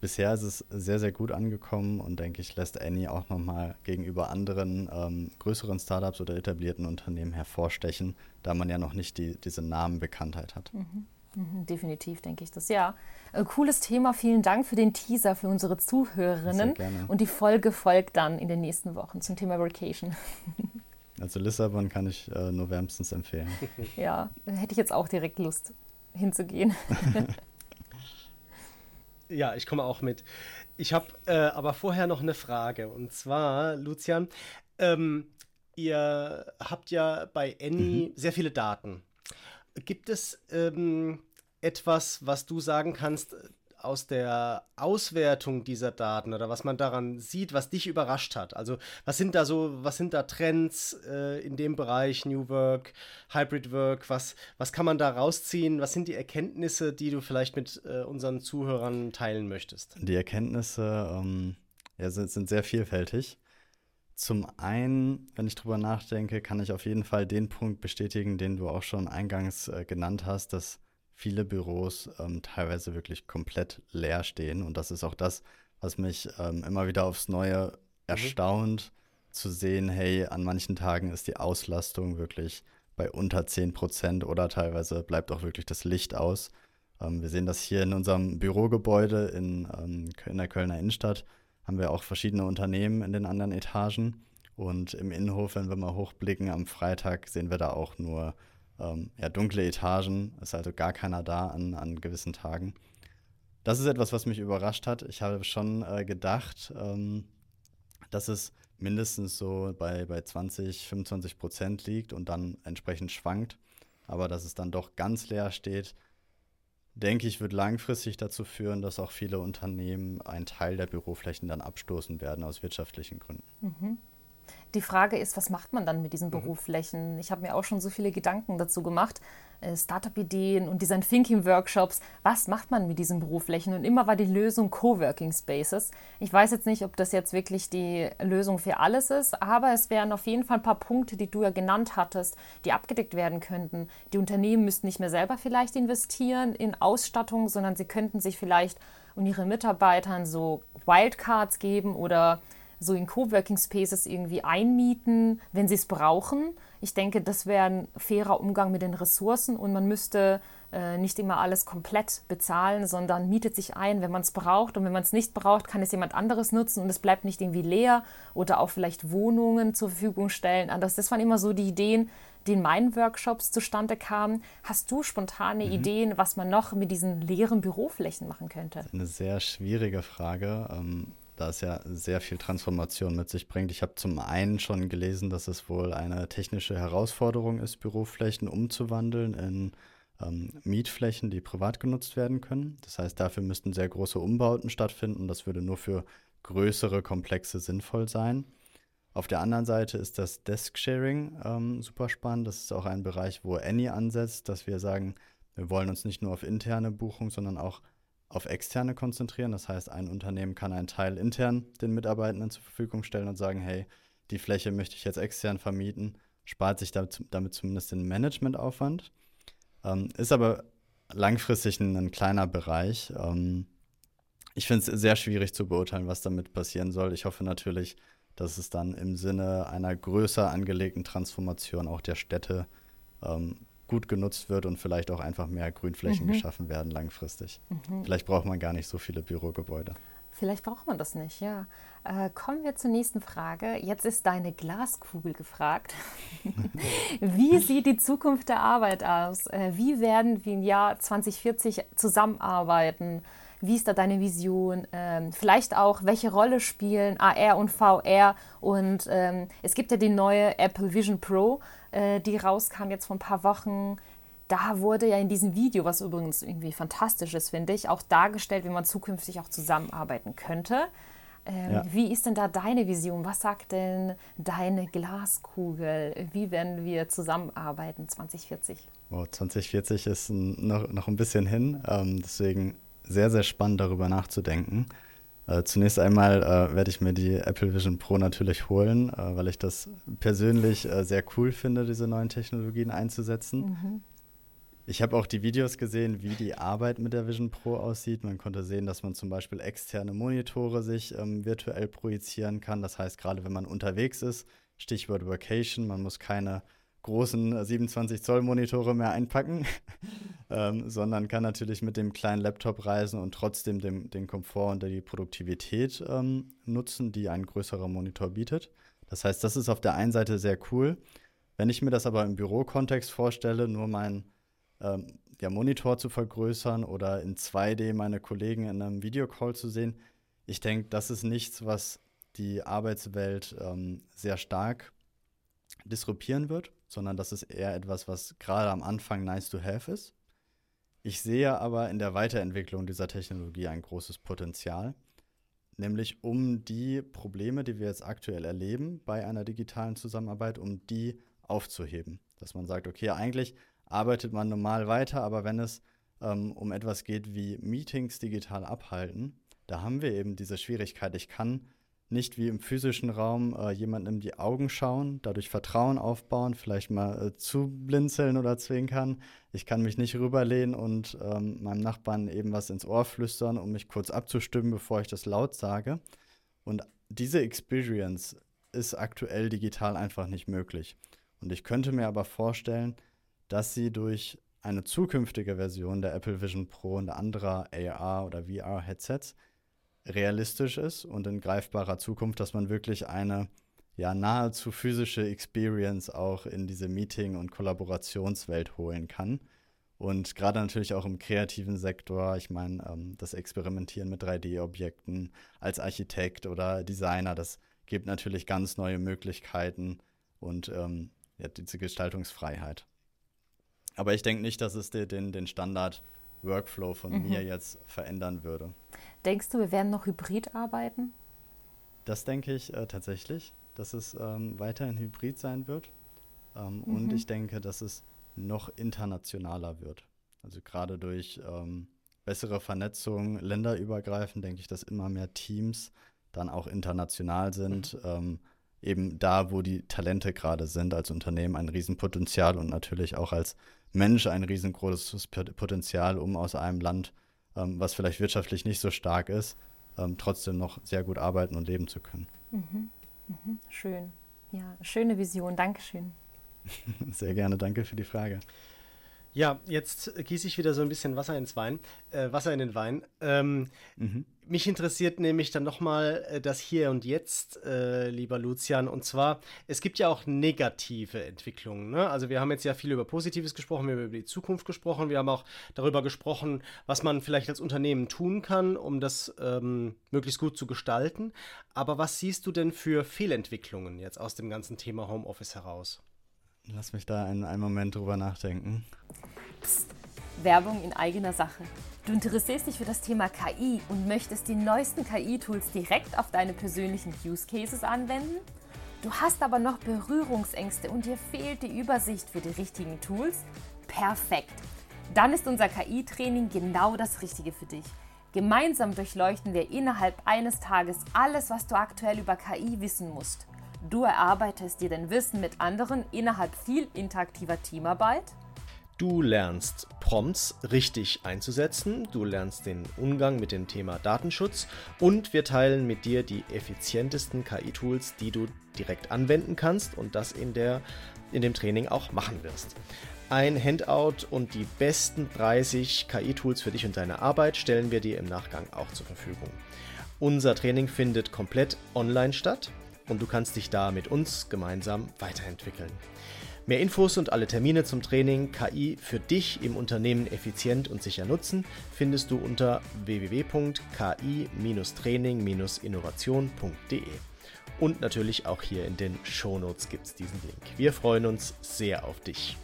Bisher ist es sehr, sehr gut angekommen und denke ich, lässt Annie auch nochmal gegenüber anderen ähm, größeren Startups oder etablierten Unternehmen hervorstechen, da man ja noch nicht die, diese Namenbekanntheit hat. Mhm. Mhm, definitiv denke ich das, ja. Äh, cooles Thema, vielen Dank für den Teaser für unsere Zuhörerinnen. Und die Folge folgt dann in den nächsten Wochen zum Thema Vacation. Also Lissabon kann ich äh, nur wärmstens empfehlen. [laughs] Ja, hätte ich jetzt auch direkt Lust hinzugehen. [laughs] ja, ich komme auch mit. Ich habe äh, aber vorher noch eine Frage. Und zwar, Lucian, ähm, ihr habt ja bei Annie mhm. sehr viele Daten. Gibt es ähm, etwas, was du sagen kannst, aus der Auswertung dieser Daten oder was man daran sieht, was dich überrascht hat? Also was sind da so, was sind da Trends äh, in dem Bereich New Work, Hybrid Work? Was, was kann man da rausziehen? Was sind die Erkenntnisse, die du vielleicht mit äh, unseren Zuhörern teilen möchtest? Die Erkenntnisse ähm, ja, sind, sind sehr vielfältig. Zum einen, wenn ich drüber nachdenke, kann ich auf jeden Fall den Punkt bestätigen, den du auch schon eingangs äh, genannt hast, dass viele Büros ähm, teilweise wirklich komplett leer stehen. Und das ist auch das, was mich ähm, immer wieder aufs Neue mhm. erstaunt, mhm. zu sehen, hey, an manchen Tagen ist die Auslastung wirklich bei unter 10 Prozent oder teilweise bleibt auch wirklich das Licht aus. Ähm, wir sehen das hier in unserem Bürogebäude in, ähm, in der Kölner Innenstadt. Haben wir auch verschiedene Unternehmen in den anderen Etagen. Und im Innenhof, wenn wir mal hochblicken, am Freitag sehen wir da auch nur ähm, ja, dunkle Etagen, ist also gar keiner da an, an gewissen Tagen. Das ist etwas, was mich überrascht hat. Ich habe schon äh, gedacht, ähm, dass es mindestens so bei, bei 20, 25 Prozent liegt und dann entsprechend schwankt. Aber dass es dann doch ganz leer steht, denke ich, wird langfristig dazu führen, dass auch viele Unternehmen einen Teil der Büroflächen dann abstoßen werden aus wirtschaftlichen Gründen. Mhm. Die Frage ist, was macht man dann mit diesen mhm. Büroflächen? Ich habe mir auch schon so viele Gedanken dazu gemacht. Äh, Startup-Ideen und Design Thinking-Workshops. Was macht man mit diesen Büroflächen? Und immer war die Lösung Coworking Spaces. Ich weiß jetzt nicht, ob das jetzt wirklich die Lösung für alles ist, aber es wären auf jeden Fall ein paar Punkte, die du ja genannt hattest, die abgedeckt werden könnten. Die Unternehmen müssten nicht mehr selber vielleicht investieren in Ausstattung, sondern sie könnten sich vielleicht und ihre Mitarbeitern so Wildcards geben oder so in Coworking Spaces irgendwie einmieten, wenn sie es brauchen. Ich denke, das wäre ein fairer Umgang mit den Ressourcen und man müsste äh, nicht immer alles komplett bezahlen, sondern mietet sich ein, wenn man es braucht. Und wenn man es nicht braucht, kann es jemand anderes nutzen und es bleibt nicht irgendwie leer oder auch vielleicht Wohnungen zur Verfügung stellen. Das, das waren immer so die Ideen, die in meinen Workshops zustande kamen. Hast du spontane mhm. Ideen, was man noch mit diesen leeren Büroflächen machen könnte? Eine sehr schwierige Frage. Ähm, da es ja sehr viel Transformation mit sich bringt. Ich habe zum einen schon gelesen, dass es wohl eine technische Herausforderung ist, Büroflächen umzuwandeln in ähm, Mietflächen, die privat genutzt werden können. Das heißt, dafür müssten sehr große Umbauten stattfinden. Das würde nur für größere Komplexe sinnvoll sein. Auf der anderen Seite ist das Desk-Sharing ähm, super spannend. Das ist auch ein Bereich, wo Annie ansetzt, dass wir sagen, wir wollen uns nicht nur auf interne Buchung, sondern auch auf externe konzentrieren. Das heißt, ein Unternehmen kann einen Teil intern den Mitarbeitenden zur Verfügung stellen und sagen, hey, die Fläche möchte ich jetzt extern vermieten, spart sich damit, zumindest den Managementaufwand. Ähm, ist aber langfristig ein, ein kleiner Bereich. Ähm, ich finde es sehr schwierig zu beurteilen, was damit passieren soll. Ich hoffe natürlich, dass es dann im Sinne einer größer angelegten Transformation auch der Städte ähm, gut genutzt wird und vielleicht auch einfach mehr Grünflächen mhm. geschaffen werden langfristig. Mhm. Vielleicht braucht man gar nicht so viele Bürogebäude. Vielleicht braucht man das nicht, ja. Äh, kommen wir zur nächsten Frage. Jetzt ist deine Glaskugel gefragt. [laughs] Wie sieht die Zukunft der Arbeit aus? Äh, wie werden wir im Jahr 2040 zusammenarbeiten? Wie ist da deine Vision? Ähm, vielleicht auch, welche Rolle spielen AR und VR? Und ähm, es gibt ja die neue Apple Vision Pro, äh, die rauskam jetzt vor ein paar Wochen da wurde ja in diesem Video, was übrigens irgendwie fantastisch ist, finde ich, auch dargestellt, wie man zukünftig auch zusammenarbeiten könnte. Ähm, ja. Wie ist denn da deine Vision? Was sagt denn deine Glaskugel? Wie werden wir zusammenarbeiten 2040? Oh, 2040 ist noch, noch ein bisschen hin, ähm, deswegen sehr, sehr spannend darüber nachzudenken. Äh, zunächst einmal äh, werde ich mir die Apple Vision Pro natürlich holen, äh, weil ich das persönlich äh, sehr cool finde, diese neuen Technologien einzusetzen. Mhm. Ich habe auch die Videos gesehen, wie die Arbeit mit der Vision Pro aussieht. Man konnte sehen, dass man zum Beispiel externe Monitore sich ähm, virtuell projizieren kann. Das heißt, gerade wenn man unterwegs ist, Stichwort Vacation, man muss keine großen 27 Zoll Monitore mehr einpacken, ähm, sondern kann natürlich mit dem kleinen Laptop reisen und trotzdem dem, den Komfort und die Produktivität ähm, nutzen, die ein größerer Monitor bietet. Das heißt, das ist auf der einen Seite sehr cool. Wenn ich mir das aber im Bürokontext vorstelle, nur mein ähm, ja, Monitor zu vergrößern oder in 2D meine Kollegen in einem Videocall zu sehen. Ich denke, das ist nichts, was die Arbeitswelt ähm, sehr stark disruptieren wird, sondern das ist eher etwas, was gerade am Anfang nice to have ist. Ich sehe aber in der Weiterentwicklung dieser Technologie ein großes Potenzial, nämlich um die Probleme, die wir jetzt aktuell erleben bei einer digitalen Zusammenarbeit, um die aufzuheben. Dass man sagt, okay, eigentlich arbeitet man normal weiter, aber wenn es ähm, um etwas geht wie Meetings digital abhalten, da haben wir eben diese Schwierigkeit. Ich kann nicht wie im physischen Raum äh, jemandem in die Augen schauen, dadurch Vertrauen aufbauen, vielleicht mal äh, zublinzeln oder zwinkern. Ich kann mich nicht rüberlehnen und ähm, meinem Nachbarn eben was ins Ohr flüstern, um mich kurz abzustimmen, bevor ich das laut sage. Und diese Experience ist aktuell digital einfach nicht möglich. Und ich könnte mir aber vorstellen, dass sie durch eine zukünftige Version der Apple Vision Pro und anderer AR- oder VR-Headsets realistisch ist und in greifbarer Zukunft, dass man wirklich eine ja nahezu physische Experience auch in diese Meeting- und Kollaborationswelt holen kann. Und gerade natürlich auch im kreativen Sektor, ich meine, ähm, das Experimentieren mit 3D-Objekten als Architekt oder Designer, das gibt natürlich ganz neue Möglichkeiten und ähm, ja, diese Gestaltungsfreiheit. Aber ich denke nicht, dass es den, den Standard-Workflow von mhm. mir jetzt verändern würde. Denkst du, wir werden noch hybrid arbeiten? Das denke ich äh, tatsächlich, dass es ähm, weiterhin hybrid sein wird. Ähm, mhm. Und ich denke, dass es noch internationaler wird. Also gerade durch ähm, bessere Vernetzung, länderübergreifend, denke ich, dass immer mehr Teams dann auch international sind. Mhm. Ähm, eben da, wo die Talente gerade sind, als Unternehmen ein Riesenpotenzial und natürlich auch als Mensch ein riesengroßes Potenzial, um aus einem Land, ähm, was vielleicht wirtschaftlich nicht so stark ist, ähm, trotzdem noch sehr gut arbeiten und leben zu können. Mhm. Mhm. Schön. Ja, schöne Vision. Dankeschön. [laughs] Sehr gerne, danke für die Frage. Ja, jetzt gieße ich wieder so ein bisschen Wasser ins Wein, äh, Wasser in den Wein. Ähm, mhm. Mich interessiert nämlich dann nochmal äh, das Hier und Jetzt, äh, lieber Lucian. Und zwar, es gibt ja auch negative Entwicklungen. Ne? Also wir haben jetzt ja viel über Positives gesprochen, wir haben über die Zukunft gesprochen, wir haben auch darüber gesprochen, was man vielleicht als Unternehmen tun kann, um das ähm, möglichst gut zu gestalten. Aber was siehst du denn für Fehlentwicklungen jetzt aus dem ganzen Thema Homeoffice heraus? Lass mich da einen, einen Moment drüber nachdenken. Psst. Werbung in eigener Sache. Du interessierst dich für das Thema KI und möchtest die neuesten KI-Tools direkt auf deine persönlichen Use Cases anwenden? Du hast aber noch Berührungsängste und dir fehlt die Übersicht für die richtigen Tools? Perfekt! Dann ist unser KI-Training genau das Richtige für dich. Gemeinsam durchleuchten wir innerhalb eines Tages alles, was du aktuell über KI wissen musst. Du erarbeitest dir dein Wissen mit anderen innerhalb viel interaktiver Teamarbeit. Du lernst Prompts richtig einzusetzen, du lernst den Umgang mit dem Thema Datenschutz und wir teilen mit dir die effizientesten KI-Tools, die du direkt anwenden kannst und das in, der, in dem Training auch machen wirst. Ein Handout und die besten 30 KI-Tools für dich und deine Arbeit stellen wir dir im Nachgang auch zur Verfügung. Unser Training findet komplett online statt und du kannst dich da mit uns gemeinsam weiterentwickeln. Mehr Infos und alle Termine zum Training KI für dich im Unternehmen effizient und sicher nutzen findest du unter www.ki-training-innovation.de. Und natürlich auch hier in den Shownotes gibt es diesen Link. Wir freuen uns sehr auf dich.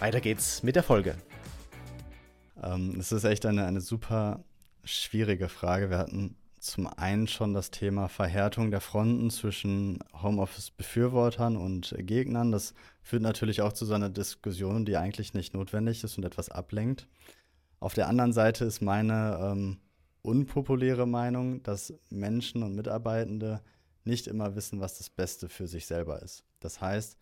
Weiter geht's mit der Folge. Ähm, es ist echt eine, eine super schwierige Frage. Wir hatten zum einen schon das Thema Verhärtung der Fronten zwischen Homeoffice-Befürwortern und Gegnern. Das führt natürlich auch zu so einer Diskussion, die eigentlich nicht notwendig ist und etwas ablenkt. Auf der anderen Seite ist meine ähm, unpopuläre Meinung, dass Menschen und Mitarbeitende nicht immer wissen, was das Beste für sich selber ist. Das heißt,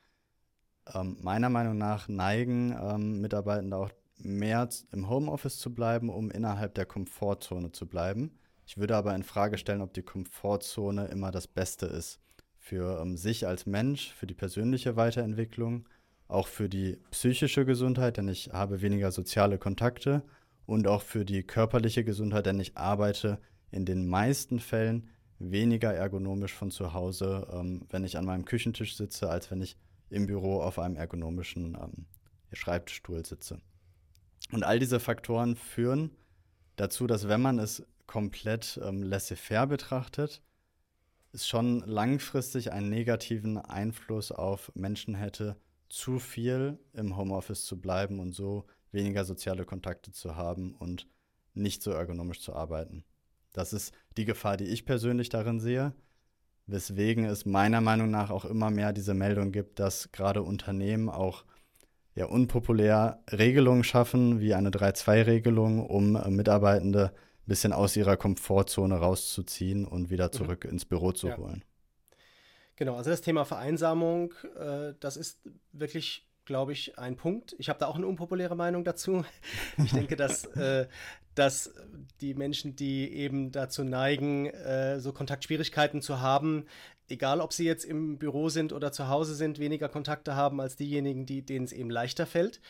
ähm, meiner Meinung nach neigen ähm, Mitarbeitende auch mehr im Homeoffice zu bleiben, um innerhalb der Komfortzone zu bleiben ich würde aber in Frage stellen, ob die Komfortzone immer das Beste ist für ähm, sich als Mensch, für die persönliche Weiterentwicklung, auch für die psychische Gesundheit, denn ich habe weniger soziale Kontakte und auch für die körperliche Gesundheit, denn ich arbeite in den meisten Fällen weniger ergonomisch von zu Hause, ähm, wenn ich an meinem Küchentisch sitze, als wenn ich im Büro auf einem ergonomischen ähm, Schreibtischstuhl sitze. Und all diese Faktoren führen dazu, dass wenn man es komplett ähm, laissez-faire betrachtet, es schon langfristig einen negativen Einfluss auf Menschen hätte, zu viel im Homeoffice zu bleiben und so weniger soziale Kontakte zu haben und nicht so ergonomisch zu arbeiten. Das ist die Gefahr, die ich persönlich darin sehe, weswegen es meiner Meinung nach auch immer mehr diese Meldung gibt, dass gerade Unternehmen auch ja, unpopulär Regelungen schaffen, wie eine 3-2-Regelung, um äh, Mitarbeitende ein bisschen aus ihrer Komfortzone rauszuziehen und wieder mhm. zurück mhm. ins Büro zu ja. holen. Genau, also das Thema Vereinsamung, äh, das ist wirklich, glaube ich, ein Punkt. Ich habe da auch eine unpopuläre Meinung dazu. [laughs] Ich denke, dass, äh, dass die Menschen, die eben dazu neigen, äh, so Kontaktschwierigkeiten zu haben, egal ob sie jetzt im Büro sind oder zu Hause sind, weniger Kontakte haben als diejenigen, die, denen es eben leichter fällt.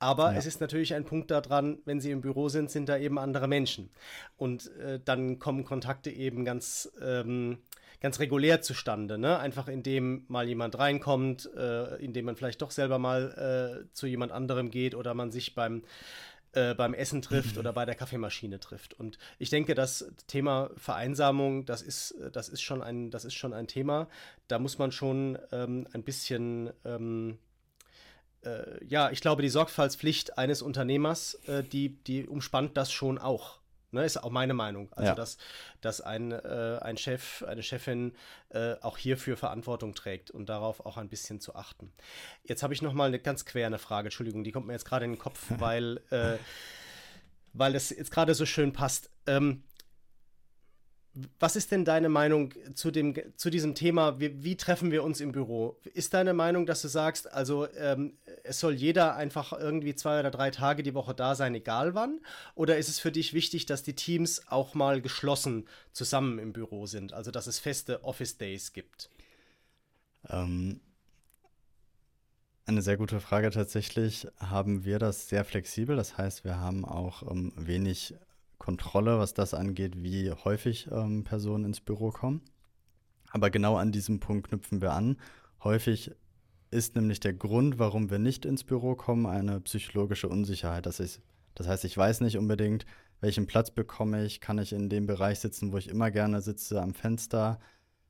Aber ja. es ist natürlich ein Punkt daran, wenn sie im Büro sind, sind da eben andere Menschen. Und äh, dann kommen Kontakte eben ganz, ähm, ganz regulär zustande. Ne? Einfach indem mal jemand reinkommt, äh, indem man vielleicht doch selber mal äh, zu jemand anderem geht oder man sich beim äh, beim Essen trifft oder bei der Kaffeemaschine trifft. Und ich denke, das Thema Vereinsamung, das ist, das ist, schon, ein, das ist schon ein Thema. Da muss man schon ähm, ein bisschen ähm, äh, ja, ich glaube, die Sorgfaltspflicht eines Unternehmers, äh, die, die umspannt das schon auch. Ne, ist auch meine Meinung. Also, ja. dass, dass ein, äh, ein Chef, eine Chefin äh, auch hierfür Verantwortung trägt und darauf auch ein bisschen zu achten. Jetzt habe ich noch mal eine ganz quere Frage. Entschuldigung, die kommt mir jetzt gerade in den Kopf, [laughs] weil, äh, weil das jetzt gerade so schön passt. Ähm, was ist denn deine Meinung zu, dem, zu diesem Thema? Wie, wie treffen wir uns im Büro? Ist deine Meinung, dass du sagst, also ähm, es soll jeder einfach irgendwie zwei oder drei Tage die Woche da sein, egal wann? Oder ist es für dich wichtig, dass die Teams auch mal geschlossen zusammen im Büro sind? Also dass es feste Office Days gibt? Ähm, eine sehr gute Frage tatsächlich. Haben wir das sehr flexibel? Das heißt, wir haben auch ähm, wenig Kontrolle, was das angeht, wie häufig ähm, Personen ins Büro kommen. Aber genau an diesem Punkt knüpfen wir an. Häufig ist nämlich der Grund, warum wir nicht ins Büro kommen, eine psychologische Unsicherheit. Das, ist, das heißt, ich weiß nicht unbedingt, welchen Platz bekomme ich, kann ich in dem Bereich sitzen, wo ich immer gerne sitze, am Fenster,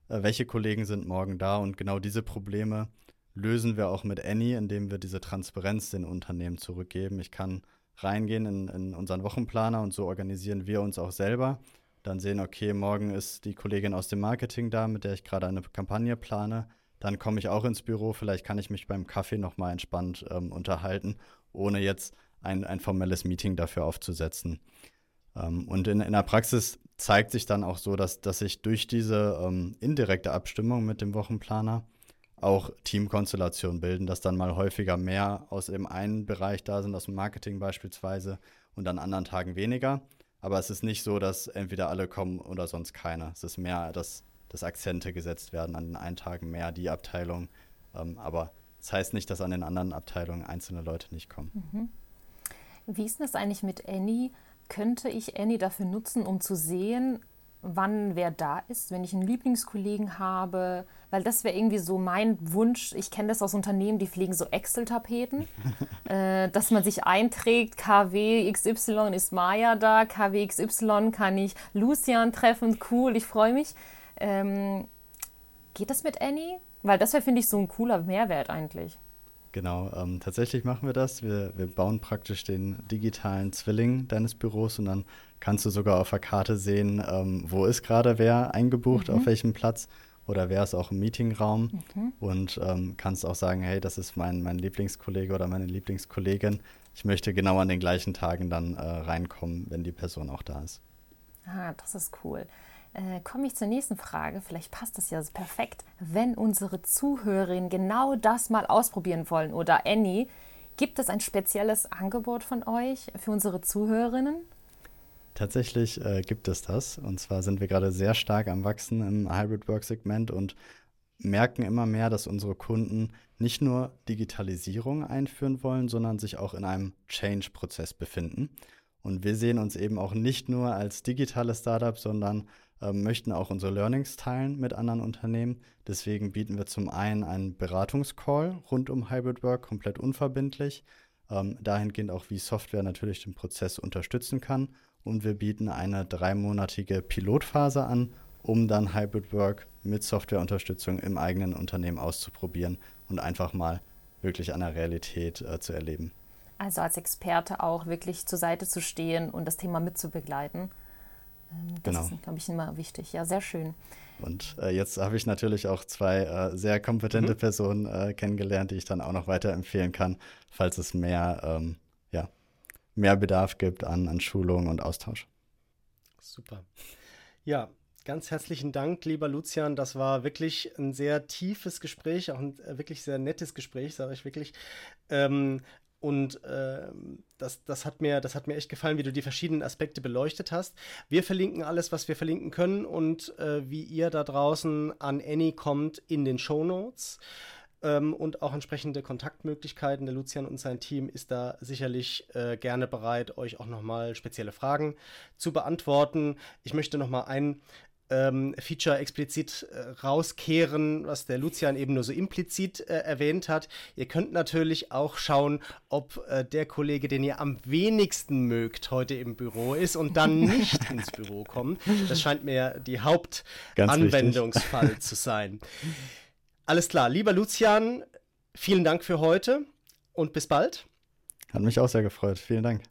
äh, welche Kollegen sind morgen da und genau diese Probleme lösen wir auch mit Annie, indem wir diese Transparenz den Unternehmen zurückgeben. Ich kann reingehen in, in unseren Wochenplaner und so organisieren wir uns auch selber. Dann sehen, okay, morgen ist die Kollegin aus dem Marketing da, mit der ich gerade eine Kampagne plane. Dann komme ich auch ins Büro, vielleicht kann ich mich beim Kaffee nochmal entspannt ähm, unterhalten, ohne jetzt ein, ein formelles Meeting dafür aufzusetzen. Ähm, und in, in der Praxis zeigt sich dann auch so, dass, dass ich durch diese ähm, indirekte Abstimmung mit dem Wochenplaner auch Teamkonstellationen bilden, dass dann mal häufiger mehr aus dem einen Bereich da sind, aus dem Marketing beispielsweise, und an anderen Tagen weniger. Aber es ist nicht so, dass entweder alle kommen oder sonst keiner. Es ist mehr, dass, dass Akzente gesetzt werden, an den einen Tagen mehr die Abteilung. Ähm, aber das heißt nicht, dass an den anderen Abteilungen einzelne Leute nicht kommen. Mhm. Wie ist das eigentlich mit Annie? Könnte ich Annie dafür nutzen, um zu sehen, wann wer da ist, wenn ich einen Lieblingskollegen habe, weil das wäre irgendwie so mein Wunsch. Ich kenne das aus Unternehmen, die pflegen so Excel-Tapeten, [laughs] äh, dass man sich einträgt, KW XY ist Maya da, KW XY kann ich Lucian treffen, cool, ich freue mich. Ähm, geht das mit Annie? Weil das wäre, finde ich, so ein cooler Mehrwert eigentlich. Genau, ähm, tatsächlich machen wir das. Wir, wir bauen praktisch den digitalen Zwilling deines Büros und dann kannst du sogar auf der Karte sehen, ähm, wo ist gerade wer eingebucht, mhm. auf welchem Platz oder wer ist auch im Meetingraum mhm. und ähm, kannst auch sagen, hey, das ist mein, mein Lieblingskollege oder meine Lieblingskollegin. Ich möchte genau an den gleichen Tagen dann äh, reinkommen, wenn die Person auch da ist. Ah, das ist cool. Äh, komme ich zur nächsten Frage. Vielleicht passt das ja perfekt. Wenn unsere Zuhörerinnen genau das mal ausprobieren wollen oder Annie, gibt es ein spezielles Angebot von euch für unsere Zuhörerinnen? Tatsächlich äh, gibt es das. Und zwar sind wir gerade sehr stark am Wachsen im Hybrid Work Segment und merken immer mehr, dass unsere Kunden nicht nur Digitalisierung einführen wollen, sondern sich auch in einem Change-Prozess befinden. Und wir sehen uns eben auch nicht nur als digitales Startup, sondern äh, möchten auch unsere Learnings teilen mit anderen Unternehmen. Deswegen bieten wir zum einen einen Beratungscall rund um Hybrid Work komplett unverbindlich. Ähm, dahingehend auch, wie Software natürlich den Prozess unterstützen kann und wir bieten eine dreimonatige Pilotphase an, um dann Hybrid Work mit Softwareunterstützung im eigenen Unternehmen auszuprobieren und einfach mal wirklich an der Realität äh, zu erleben. Also als Experte auch wirklich zur Seite zu stehen und das Thema mitzubegleiten. Ähm, das genau. ist, glaube ich, immer wichtig. Ja, sehr schön. Und äh, jetzt habe ich natürlich auch zwei äh, sehr kompetente mhm. Personen äh, kennengelernt, die ich dann auch noch weiterempfehlen kann, falls es mehr ähm, mehr Bedarf gibt an, an Schulung und Austausch. Super. Ja, ganz herzlichen Dank, lieber Lucian. Das war wirklich ein sehr tiefes Gespräch, auch ein äh, wirklich sehr nettes Gespräch, sage ich wirklich. Ähm, und äh, das, das, hat mir, das hat mir echt gefallen, wie du die verschiedenen Aspekte beleuchtet hast. Wir verlinken alles, was wir verlinken können und äh, wie ihr da draußen an Annie kommt in den Show Notes ähm, und auch entsprechende Kontaktmöglichkeiten. Der Lucian und sein Team ist da sicherlich äh, gerne bereit, euch auch nochmal spezielle Fragen zu beantworten. Ich möchte nochmal ein ähm, Feature explizit äh, rauskehren, was der Lucian eben nur so implizit äh, erwähnt hat. Ihr könnt natürlich auch schauen, ob äh, der Kollege, den ihr am wenigsten mögt, heute im Büro ist und dann [laughs] nicht ins Büro kommt. Das scheint mir die Hauptanwendungsfall zu sein. Alles klar. Lieber Lucian, vielen Dank für heute und bis bald. Hat mich auch sehr gefreut. Vielen Dank.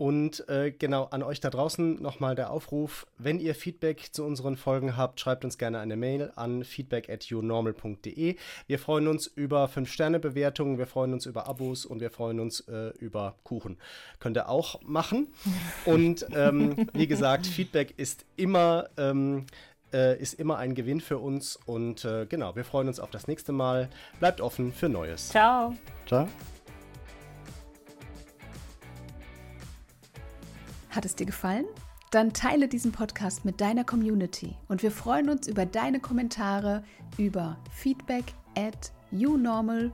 Und äh, genau an euch da draußen nochmal der Aufruf, wenn ihr Feedback zu unseren Folgen habt, schreibt uns gerne eine Mail an feedback at younormal.de. Wir freuen uns über 5-Sterne-Bewertungen, wir freuen uns über Abos und wir freuen uns äh, über Kuchen. Könnt ihr auch machen. Und ähm, wie gesagt, Feedback ist immer, ähm, äh, ist immer ein Gewinn für uns. Und äh, genau, wir freuen uns auf das nächste Mal. Bleibt offen für Neues. Ciao. Ciao. Hat es dir gefallen? Dann teile diesen Podcast mit deiner Community und wir freuen uns über deine Kommentare über feedback at unormal.de.